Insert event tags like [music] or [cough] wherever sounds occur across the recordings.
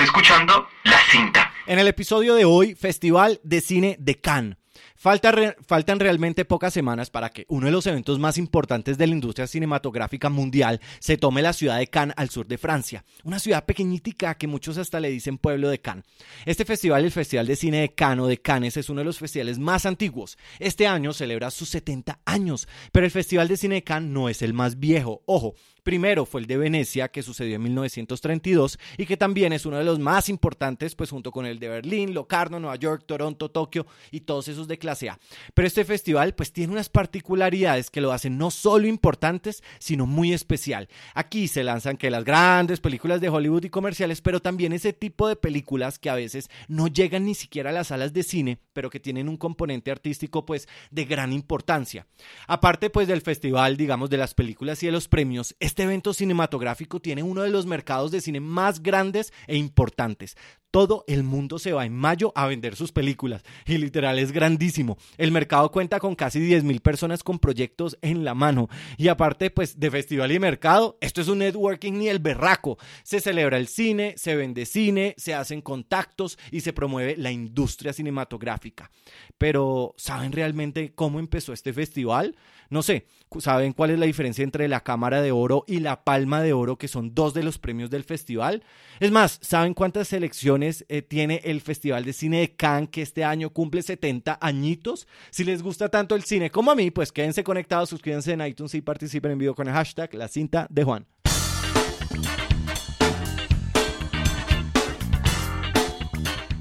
Escuchando La Cinta. En el episodio de hoy, Festival de Cine de Cannes. faltan realmente pocas semanas para que uno de los eventos más importantes de la industria cinematográfica mundial se tome la ciudad de Cannes al sur de Francia, una ciudad pequeñítica que muchos hasta le dicen pueblo de Cannes. Este festival, el Festival de Cine de Cannes o de Cannes, es uno de los festivales más antiguos. Este año celebra sus 70 años, pero el Festival de Cine de Cannes no es el más viejo. Ojo, Primero fue el de Venecia, que sucedió en 1932 y que también es uno de los más importantes, pues junto con el de Berlín, Locarno, Nueva York, Toronto, Tokio y todos esos de clase A. Pero este festival pues tiene unas particularidades que lo hacen no solo importantes, sino muy especial. Aquí se lanzan que las grandes películas de Hollywood y comerciales, pero también ese tipo de películas que a veces no llegan ni siquiera a las salas de cine, pero que tienen un componente artístico pues de gran importancia. Aparte pues del festival, digamos, de las películas y de los premios, este evento cinematográfico tiene uno de los mercados de cine más grandes e importantes. Todo el mundo se va en mayo a vender sus películas y literal es grandísimo. El mercado cuenta con casi 10.000 personas con proyectos en la mano y aparte pues de festival y mercado, esto es un networking ni el berraco. Se celebra el cine, se vende cine, se hacen contactos y se promueve la industria cinematográfica. Pero ¿saben realmente cómo empezó este festival? No sé, ¿saben cuál es la diferencia entre la Cámara de Oro y la Palma de Oro, que son dos de los premios del festival? Es más, ¿saben cuántas selecciones eh, tiene el Festival de Cine de Cannes, que este año cumple 70 añitos? Si les gusta tanto el cine como a mí, pues quédense conectados, suscríbanse en iTunes y participen en vivo con el hashtag La Cinta de Juan.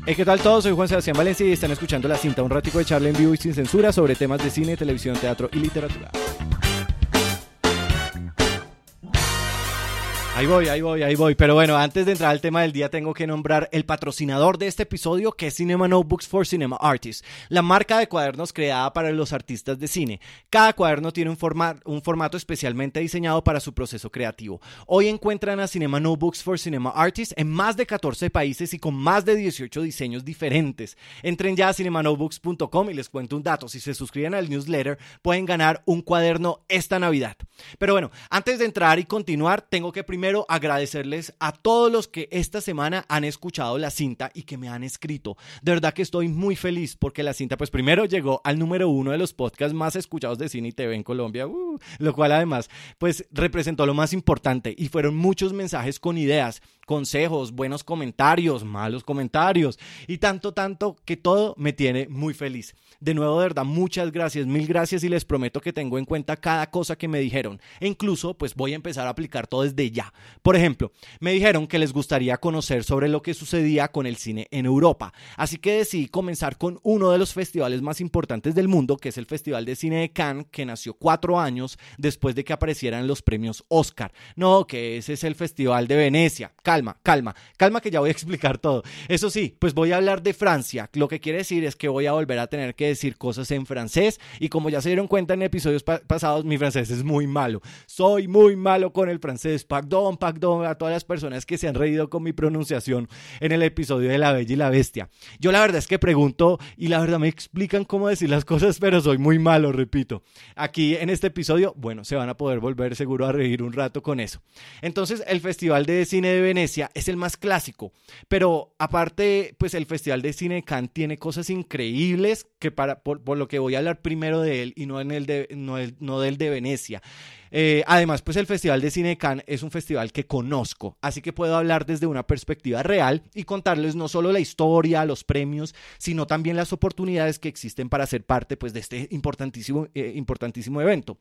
¿qué tal todos? Soy Juan Sebastián Valencia y están escuchando La Cinta, un ratico de charla en vivo y sin censura sobre temas de cine, televisión, teatro y literatura. Ahí voy, ahí voy, ahí voy. Pero bueno, antes de entrar al tema del día, tengo que nombrar el patrocinador de este episodio, que es Cinema Notebooks for Cinema Artists, la marca de cuadernos creada para los artistas de cine. Cada cuaderno tiene un, un formato especialmente diseñado para su proceso creativo. Hoy encuentran a Cinema Notebooks for Cinema Artists en más de 14 países y con más de 18 diseños diferentes. Entren ya a cinemanotebooks.com y les cuento un dato. Si se suscriben al newsletter, pueden ganar un cuaderno esta Navidad. Pero bueno, antes de entrar y continuar, tengo que primero primero agradecerles a todos los que esta semana han escuchado la cinta y que me han escrito. De verdad que estoy muy feliz porque la cinta, pues primero llegó al número uno de los podcasts más escuchados de cine y TV en Colombia, uh, lo cual además, pues representó lo más importante y fueron muchos mensajes con ideas consejos, buenos comentarios, malos comentarios y tanto, tanto que todo me tiene muy feliz. De nuevo, de verdad, muchas gracias, mil gracias y les prometo que tengo en cuenta cada cosa que me dijeron. E incluso, pues voy a empezar a aplicar todo desde ya. Por ejemplo, me dijeron que les gustaría conocer sobre lo que sucedía con el cine en Europa. Así que decidí comenzar con uno de los festivales más importantes del mundo, que es el Festival de Cine de Cannes, que nació cuatro años después de que aparecieran los premios Oscar. No, que ese es el Festival de Venecia calma, calma, calma que ya voy a explicar todo. Eso sí, pues voy a hablar de Francia. Lo que quiere decir es que voy a volver a tener que decir cosas en francés y como ya se dieron cuenta en episodios pasados, mi francés es muy malo. Soy muy malo con el francés. Pardon, pardon a todas las personas que se han reído con mi pronunciación en el episodio de La Bella y la Bestia. Yo la verdad es que pregunto y la verdad me explican cómo decir las cosas, pero soy muy malo, repito. Aquí en este episodio, bueno, se van a poder volver seguro a reír un rato con eso. Entonces, el Festival de Cine de Venecia es el más clásico, pero aparte, pues el Festival de Cine de Cannes tiene cosas increíbles que para, por, lo que voy a hablar primero de él y no, en el de, no, no del de Venecia. Eh, además, pues el Festival de Cine de Cannes es un festival que conozco, así que puedo hablar desde una perspectiva real y contarles no solo la historia, los premios, sino también las oportunidades que existen para ser parte pues, de este importantísimo, eh, importantísimo evento.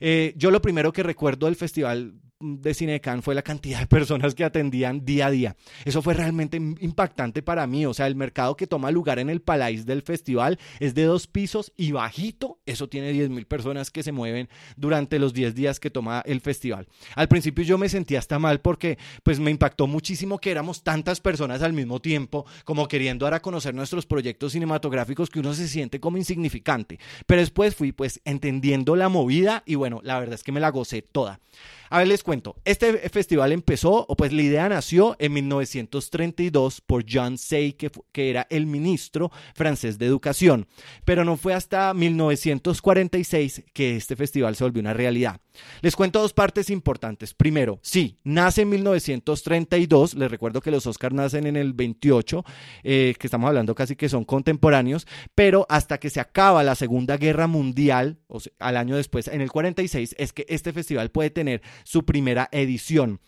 Eh, yo lo primero que recuerdo del Festival de Cine de Cannes fue la cantidad de personas que atendían día a día. Eso fue realmente impactante para mí. O sea, el mercado que toma lugar en el Palais del festival es de dos pisos y bajito. Eso tiene 10 mil personas que se mueven durante los 10 días que toma el festival. Al principio yo me sentía hasta mal porque pues me impactó muchísimo que éramos tantas personas al mismo tiempo como queriendo dar a conocer nuestros proyectos cinematográficos que uno se siente como insignificante. Pero después fui pues entendiendo la movida y bueno, la verdad es que me la gocé toda. A ver, les cuento. Este festival empezó, o pues la idea nació en 1932 por John Say, que, que era el ministro francés de educación. Pero no fue hasta 1946 que este festival se volvió una realidad. Les cuento dos partes importantes. Primero, sí, nace en 1932. Les recuerdo que los Oscars nacen en el 28, eh, que estamos hablando casi que son contemporáneos, pero hasta que se acaba la Segunda Guerra Mundial, o sea, al año después, en el 46, es que este festival puede tener su primera edición.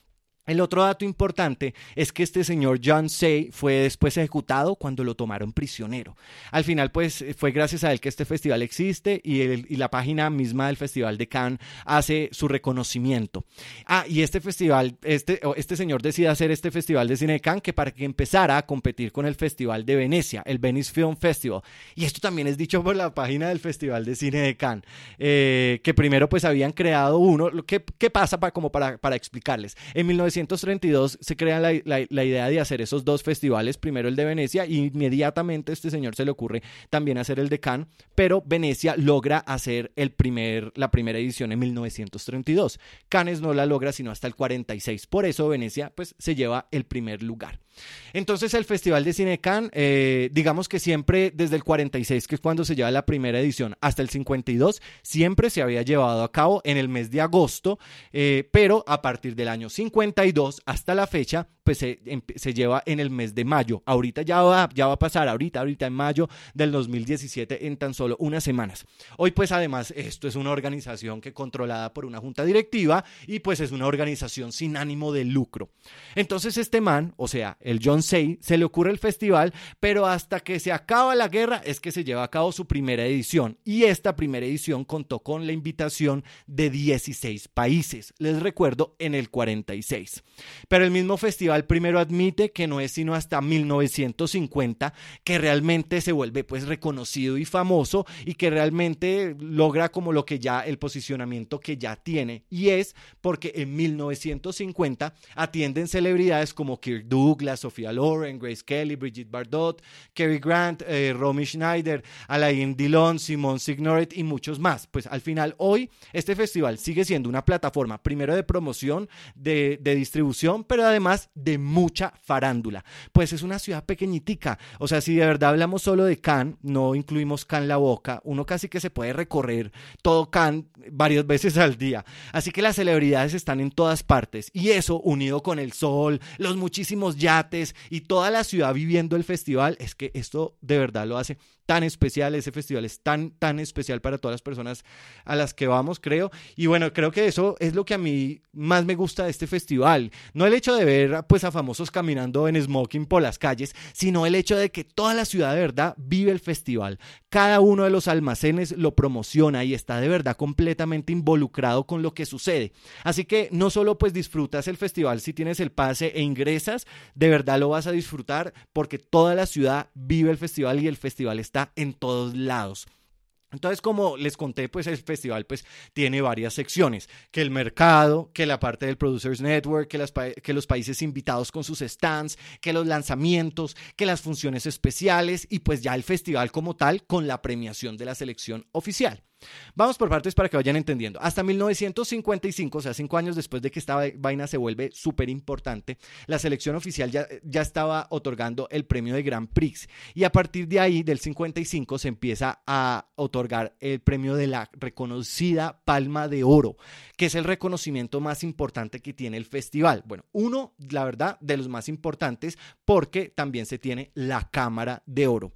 El otro dato importante es que este señor John Say fue después ejecutado cuando lo tomaron prisionero. Al final, pues fue gracias a él que este festival existe y, la página misma del Festival de Cannes hace su reconocimiento. Ah, y este festival, este, este señor decide hacer este Festival de Cine de Cannes que para que empezara a competir con el Festival de Venecia, el Venice Film Festival. Y esto también es dicho por la página del Festival de Cine de Cannes, eh, que primero pues habían creado uno. ¿Qué, qué pasa para, como para, para explicarles? En 19 1932 se crea la, idea de hacer esos dos festivales, primero el de Venecia y inmediatamente este señor se le ocurre también hacer el de Cannes, pero Venecia logra hacer el primer, la primera edición en 1932. Cannes no la logra sino hasta el 46, por eso Venecia pues se lleva el primer lugar. Entonces el Festival de Cine Cannes, eh, digamos que siempre desde el 46, que es cuando se lleva la primera edición, hasta el 52, siempre se había llevado a cabo en el mes de agosto, eh, pero a partir del año 52 hasta la fecha, pues se, se, lleva en el mes de mayo. Ahorita ya va, ya va a pasar, ahorita, ahorita en mayo del 2017, en tan solo unas semanas. Hoy pues además esto es una organización que controlada por una junta directiva y pues es una organización sin ánimo de lucro. Entonces este man, o sea, el John Say, se le ocurre el festival, pero hasta que se acaba la guerra es que se lleva a cabo su primera edición. Y esta primera edición contó con la invitación de 16 países. Les recuerdo, en el 46. Pero el mismo festival primero admite que no es sino hasta 1950 que realmente se vuelve pues reconocido y famoso y que realmente logra como lo que ya, el posicionamiento que ya tiene. Y es porque en 1950 atienden celebridades como Kirk Douglas, Sofía Loren, Grace Kelly, Brigitte Bardot, Cary Grant, eh, Romy Schneider, Alain Dillon, Simon Signoret y muchos más. Pues al final, hoy este festival sigue siendo una plataforma, primero de promoción, de, de distribución, pero además de mucha farándula. Pues es una ciudad pequeñitica. O sea, si de verdad hablamos solo de Cannes, no incluimos Cannes la boca, uno casi que se puede recorrer todo Cannes varias veces al día. Así que las celebridades están en todas partes. Y eso, unido con el sol, los muchísimos yates, y toda la ciudad viviendo el festival, es que esto de verdad lo hace tan especial, ese festival es tan, tan especial para todas las personas a las que vamos, creo. Y bueno, creo que eso es lo que a mí más me gusta de este festival. No el hecho de ver pues a famosos caminando en smoking por las calles, sino el hecho de que toda la ciudad de verdad vive el festival. Cada uno de los almacenes lo promociona y está de verdad completamente involucrado con lo que sucede. Así que no solo pues disfrutas el festival si tienes el pase e ingresas, de verdad lo vas a disfrutar porque toda la ciudad vive el festival y el festival está en todos lados. Entonces, como les conté, pues el festival pues tiene varias secciones, que el mercado, que la parte del Producers Network, que, las, que los países invitados con sus stands, que los lanzamientos, que las funciones especiales y pues ya el festival como tal con la premiación de la selección oficial. Vamos por partes para que vayan entendiendo. Hasta 1955, o sea, cinco años después de que esta vaina se vuelve súper importante, la selección oficial ya, ya estaba otorgando el premio de Grand Prix. Y a partir de ahí, del 55, se empieza a otorgar el premio de la reconocida Palma de Oro, que es el reconocimiento más importante que tiene el festival. Bueno, uno, la verdad, de los más importantes, porque también se tiene la Cámara de Oro.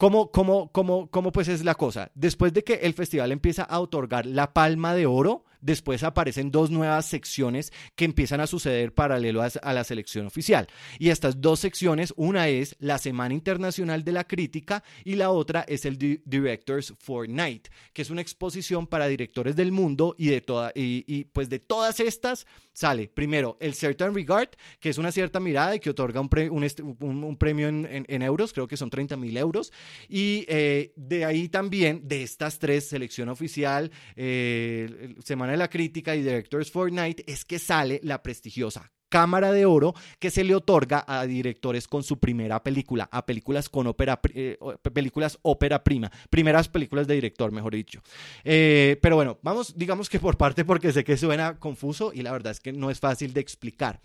¿Cómo, cómo, cómo, cómo pues es la cosa? Después de que el festival empieza a otorgar la palma de oro, después aparecen dos nuevas secciones que empiezan a suceder paralelo a, la selección oficial. Y estas dos secciones, una es la Semana Internacional de la Crítica y la otra es el Directors for Night, que es una exposición para directores del mundo y de toda, y, pues de todas estas sale primero el Certain Regard, que es una cierta mirada y que otorga un, premio en, euros, creo que son 30 mil euros, y eh, de ahí también, de estas tres, selección oficial, eh, Semana de la Crítica y Directors for Night es que sale la prestigiosa Cámara de Oro que se le otorga a directores con su primera película, a películas con ópera, eh, películas ópera prima, primeras películas de director, mejor dicho. Eh, pero bueno, vamos, digamos que por parte, porque sé que suena confuso y la verdad es que no es fácil de explicar.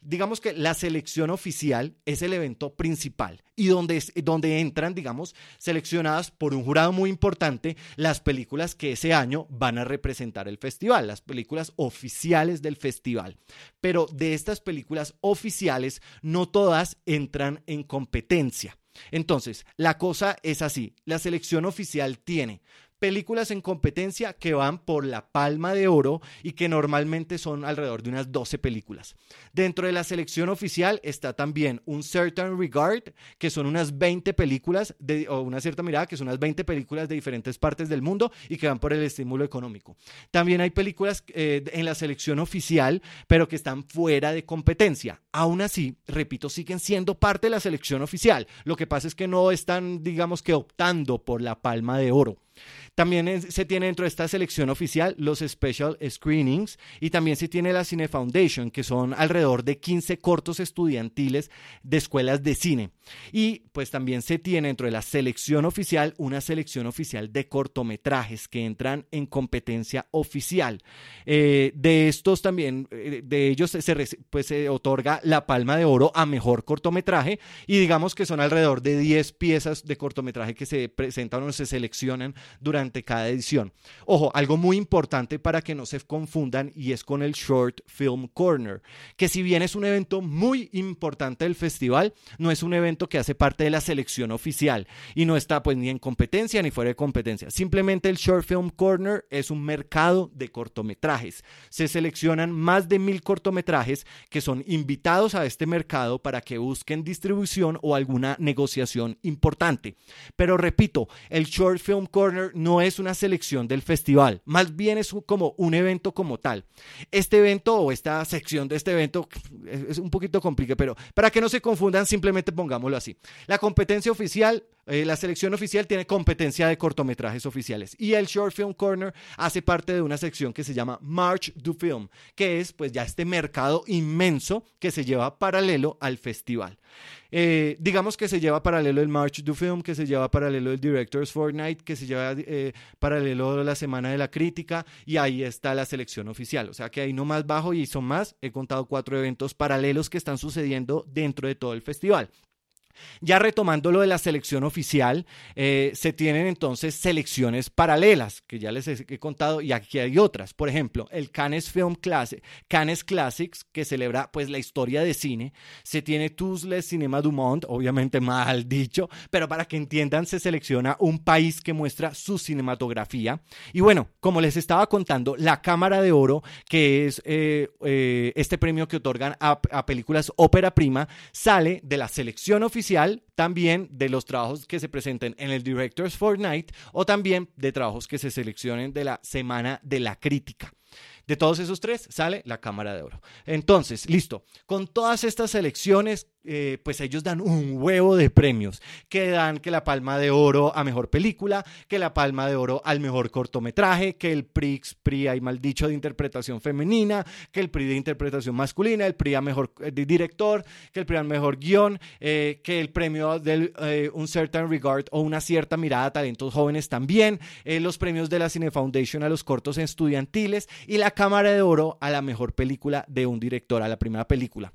Digamos que la selección oficial es el evento principal y donde, donde entran, digamos, seleccionadas por un jurado muy importante las películas que ese año van a representar el festival, las películas oficiales del festival. Pero de estas películas oficiales, no todas entran en competencia. Entonces, la cosa es así, la selección oficial tiene películas en competencia que van por la palma de oro y que normalmente son alrededor de unas 12 películas. Dentro de la selección oficial está también un Certain Regard, que son unas 20 películas, de, o una cierta mirada, que son unas 20 películas de diferentes partes del mundo y que van por el estímulo económico. También hay películas eh, en la selección oficial, pero que están fuera de competencia. Aún así, repito, siguen siendo parte de la selección oficial. Lo que pasa es que no están, digamos que, optando por la palma de oro. También se tiene dentro de esta selección oficial los special screenings y también se tiene la Cine Foundation, que son alrededor de 15 cortos estudiantiles de escuelas de cine. Y pues también se tiene dentro de la selección oficial una selección oficial de cortometrajes que entran en competencia oficial. Eh, de estos también, eh, de ellos se, pues, se otorga la palma de oro a mejor cortometraje y digamos que son alrededor de 10 piezas de cortometraje que se presentan o se seleccionan durante cada edición. Ojo, algo muy importante para que no se confundan y es con el Short Film Corner, que si bien es un evento muy importante del festival, no es un evento que hace parte de la selección oficial y no está pues ni en competencia ni fuera de competencia. Simplemente el Short Film Corner es un mercado de cortometrajes. Se seleccionan más de mil cortometrajes que son invitados a este mercado para que busquen distribución o alguna negociación importante. Pero repito, el Short Film Corner no es una selección del festival, más bien es como un evento como tal. Este evento o esta sección de este evento es un poquito complicado, pero para que no se confundan, simplemente pongámoslo así. La competencia oficial eh, la selección oficial tiene competencia de cortometrajes oficiales y el Short Film Corner hace parte de una sección que se llama March du Film, que es pues ya este mercado inmenso que se lleva paralelo al festival. Eh, digamos que se lleva paralelo el March du Film, que se lleva paralelo el Directors Fortnight, que se lleva eh, paralelo la Semana de la Crítica y ahí está la selección oficial. O sea que ahí no más bajo y son más. He contado cuatro eventos paralelos que están sucediendo dentro de todo el festival. Ya retomando lo de la selección oficial, eh, se tienen entonces selecciones paralelas, que ya les he, contado, y aquí hay otras. Por ejemplo, el Cannes Film Classic, Cannes Classics, que celebra pues la historia de cine. Se tiene Tuzle Cinema du Monde, obviamente [laughs] mal dicho, pero para que entiendan, se selecciona un país que muestra su cinematografía. Y bueno, como les estaba contando, la Cámara de Oro, que es eh, eh, este premio que otorgan a películas ópera prima, sale de la selección oficial también de los trabajos que se presenten en el Directors Fortnight o también de trabajos que se seleccionen de la Semana de la Crítica. De todos esos tres sale la Cámara de Oro. Entonces, listo. Con todas estas selecciones, eh, pues ellos dan un huevo de premios, que dan que la palma de oro a mejor película, que la palma de oro al mejor cortometraje, que el PRIX, PRI hay mal dicho de interpretación femenina, que el PRI de interpretación masculina, el PRI a mejor eh, director, que el PRI al mejor guion, eh, que el premio del un certain regard o una cierta mirada a talentos jóvenes también, los premios de la Cine Foundation a los cortos estudiantiles y la Cámara de Oro a la mejor película de un director, a la primera película.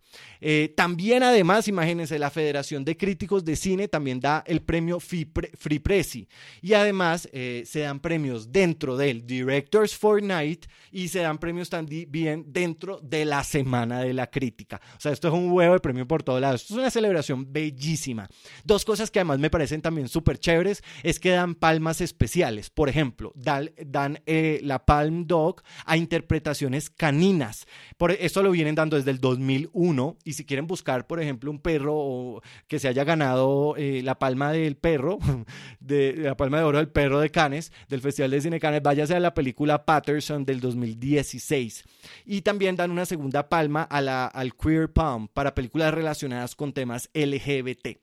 también además imagínense, la Federación de Críticos de Cine también da el premio Free Presi. Y además eh, se dan premios dentro del Directors Fortnight y se dan premios también dentro de la Semana de la Crítica. O sea, esto es un huevo de premio por todos lados. Esto es una celebración bellísima. Dos cosas que además me parecen también súper chéveres es que dan palmas especiales. Por ejemplo, dan, dan eh, la Palm Dog a interpretaciones caninas. Por, esto lo vienen dando desde el 2001 y si quieren buscar, por ejemplo, un perro que se haya ganado eh, la palma del perro, [laughs] de, la palma de oro del perro de Cannes, del Festival de Cine Cannes, váyase a la película Patterson del 2016. Y también dan una segunda palma a la, al Queer Palm para películas relacionadas con temas LGBT.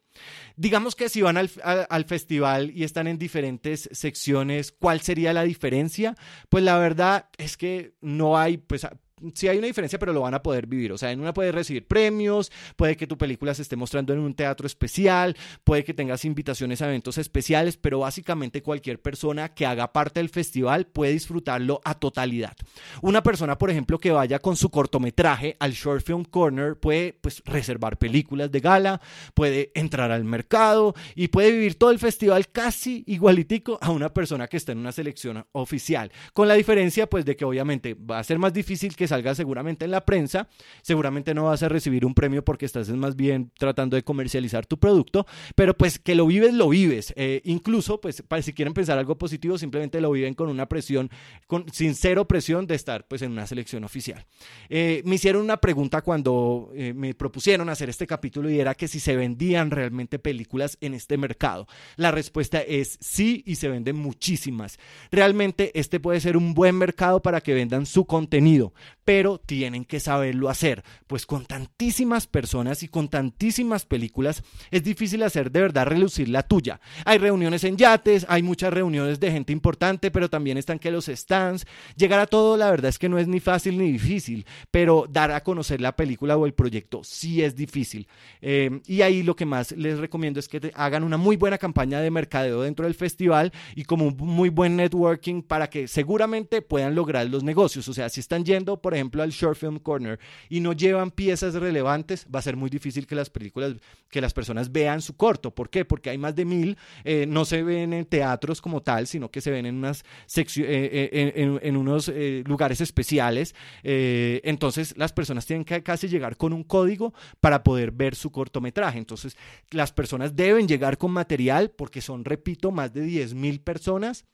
Digamos que si van al, al, festival y están en diferentes secciones, ¿cuál sería la diferencia? Pues la verdad es que no hay, pues sí hay una diferencia, pero lo van a poder vivir. O sea, en una puedes recibir premios, puede que tu película se esté mostrando en un teatro especial, puede que tengas invitaciones a eventos especiales, pero básicamente cualquier persona que haga parte del festival puede disfrutarlo a totalidad. Una persona, por ejemplo, que vaya con su cortometraje al Short Film Corner puede pues reservar películas de gala, puede entrar al mercado y puede vivir todo el festival casi igualitico a una persona que está en una selección oficial, con la diferencia pues de que obviamente va a ser más difícil que salga seguramente en la prensa, seguramente no vas a recibir un premio porque estás más bien tratando de comercializar tu producto, pero pues que lo vives, lo vives. Eh, incluso pues para si quieren pensar algo positivo, simplemente lo viven con una presión, con, sin cero presión de estar pues en una selección oficial. Eh, me hicieron una pregunta cuando eh, me propusieron hacer este capítulo y era que si se vendían realmente películas en este mercado. La respuesta es sí y se venden muchísimas. Realmente este puede ser un buen mercado para que vendan su contenido, pero tienen que saberlo hacer, pues con tantísimas personas y con tantísimas películas es difícil hacer de verdad relucir la tuya. Hay reuniones en yates, hay muchas reuniones de gente importante, pero también están que los stands. Llegar a todo, la verdad es que no es ni fácil ni difícil, pero dar a conocer la película o el proyecto sí es difícil. Eh, y ahí lo que más les recomiendo es que hagan una muy buena campaña de mercadeo dentro del festival y como un muy buen networking para que seguramente puedan lograr los negocios. O sea, si están yendo, por ejemplo, al Short Film Corner y no llevan piezas relevantes, va a ser muy difícil que las películas, que las personas vean su corto. ¿Por qué? Porque hay más de mil, eh, no se ven en teatros como tal, sino que se ven en unas eh, en, en, unos lugares especiales. entonces, las personas tienen que casi llegar con un código para poder ver su cortometraje. Entonces, las personas deben llegar con material porque son, repito, más de 10 mil personas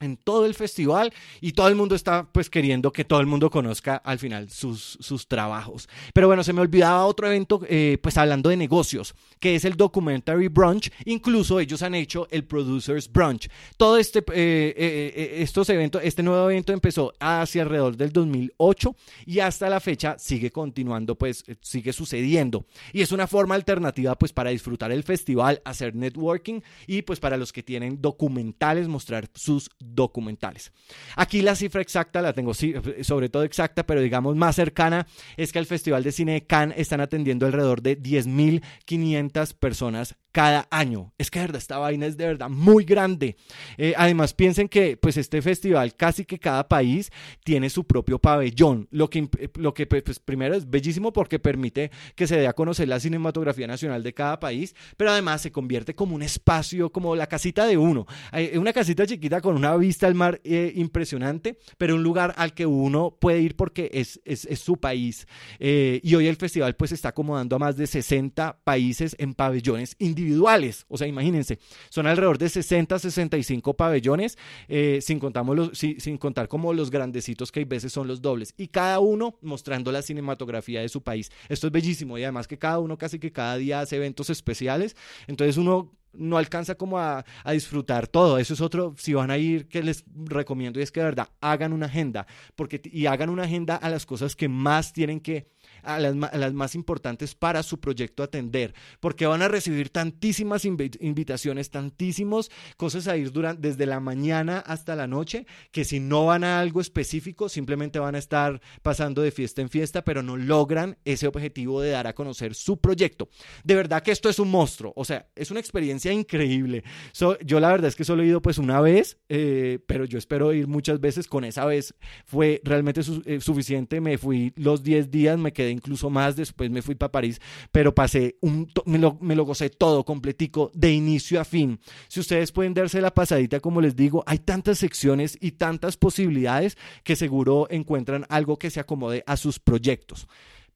en todo el festival y todo el mundo está pues queriendo que todo el mundo conozca al final sus, sus trabajos. Pero bueno, se me olvidaba otro evento eh, pues hablando de negocios, que es el Documentary Brunch. Incluso ellos han hecho el Producers Brunch. Todo este, eh, eh, estos eventos, este nuevo evento empezó hacia alrededor del 2008 y hasta la fecha sigue continuando, pues sigue sucediendo. Y es una forma alternativa pues para disfrutar el festival, hacer networking y pues para los que tienen documentales mostrar sus documentales. Aquí la cifra exacta la tengo, sobre todo exacta, pero digamos más cercana, es que al Festival de Cine de Cannes están atendiendo alrededor de 10.500 personas cada año. Es que de verdad, esta vaina es de verdad muy grande. Eh, además, piensen que pues este festival casi que cada país tiene su propio pabellón, lo que, lo que pues, primero es bellísimo porque permite que se dé a conocer la cinematografía nacional de cada país, pero además se convierte como un espacio, como la casita de uno. Hay una casita chiquita con una vista al mar eh, impresionante, pero un lugar al que uno puede ir porque es, es, su país. Eh, y hoy el festival pues está acomodando a más de 60 países en pabellones individuales. O sea, imagínense, son alrededor de 60, 65 pabellones, eh, sin, contamos los, sin contar como los grandecitos que hay veces son los dobles. Y cada uno mostrando la cinematografía de su país. Esto es bellísimo y además que cada uno casi que cada día hace eventos especiales. Entonces uno no alcanza como a, a, disfrutar todo. Eso es otro, si van a ir, que les recomiendo y es que de verdad hagan una agenda porque, y hagan una agenda a las cosas que más tienen que a las, más importantes para su proyecto atender, porque van a recibir tantísimas invitaciones, tantísimas cosas a ir durante, desde la mañana hasta la noche, que si no van a algo específico, simplemente van a estar pasando de fiesta en fiesta, pero no logran ese objetivo de dar a conocer su proyecto. De verdad que esto es un monstruo, o sea, es una experiencia increíble. yo la verdad es que solo he ido pues una vez, eh, pero yo espero ir muchas veces, con esa vez fue realmente eh, suficiente, me fui los 10 días, me quedé incluso más, después me fui para París, pero pasé un, me lo, me lo gocé todo completico, de inicio a fin. Si ustedes pueden darse la pasadita, como les digo, hay tantas secciones y tantas posibilidades que seguro encuentran algo que se acomode a sus proyectos.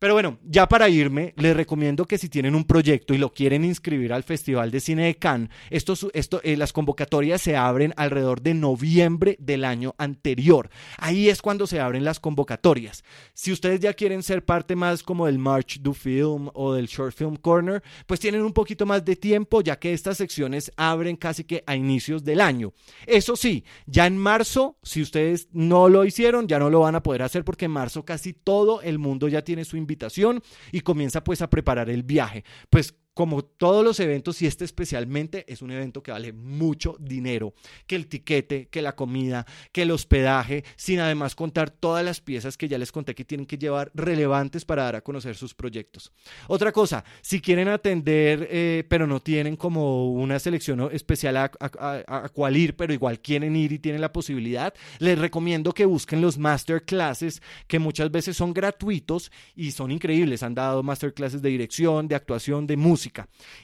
Pero bueno, ya para irme, les recomiendo que si tienen un proyecto y lo quieren inscribir al Festival de Cine de Cannes, esto, eh, las convocatorias se abren alrededor de noviembre del año anterior. Ahí es cuando se abren las convocatorias. Si ustedes ya quieren ser parte más como del March du Film o del Short Film Corner, pues tienen un poquito más de tiempo, ya que estas secciones abren casi que a inicios del año. Eso sí, ya en marzo, si ustedes no lo hicieron, ya no lo van a poder hacer porque en marzo casi todo el mundo ya tiene su invitación y comienza pues a preparar el viaje. Pues como todos los eventos y este especialmente es un evento que vale mucho dinero, que el tiquete, que la comida, que el hospedaje, sin además contar todas las piezas que ya les conté que tienen que llevar relevantes para dar a conocer sus proyectos. Otra cosa, si quieren atender eh, pero no tienen como una selección especial a, a, cuál ir, pero igual quieren ir y tienen la posibilidad, les recomiendo que busquen los masterclasses que muchas veces son gratuitos y son increíbles. Han dado masterclasses de dirección, de actuación, de música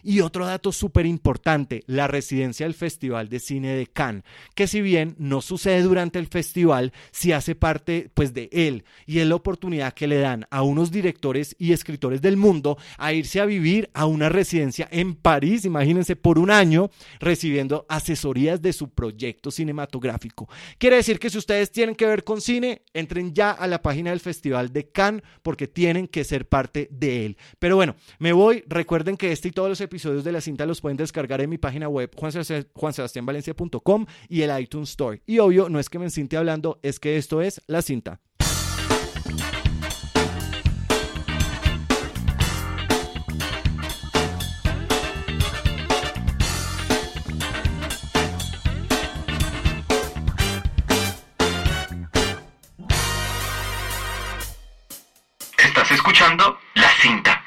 y otro dato súper importante, la residencia del Festival de Cine de Cannes, que si bien no sucede durante el festival, sí hace parte pues de él y es la oportunidad que le dan a unos directores y escritores del mundo a irse a vivir a una residencia en París, imagínense, por un año recibiendo asesorías de su proyecto cinematográfico. Quiere decir que si ustedes tienen que ver con cine, entren ya a la página del Festival de Cannes porque tienen que ser parte de él. Pero bueno, me voy, recuerden que este y todos los episodios de la cinta los pueden descargar en mi página web juansebastianvalencia.com y el iTunes Store. Y obvio, no es que me siente hablando, es que esto es la cinta. Estás escuchando La Cinta.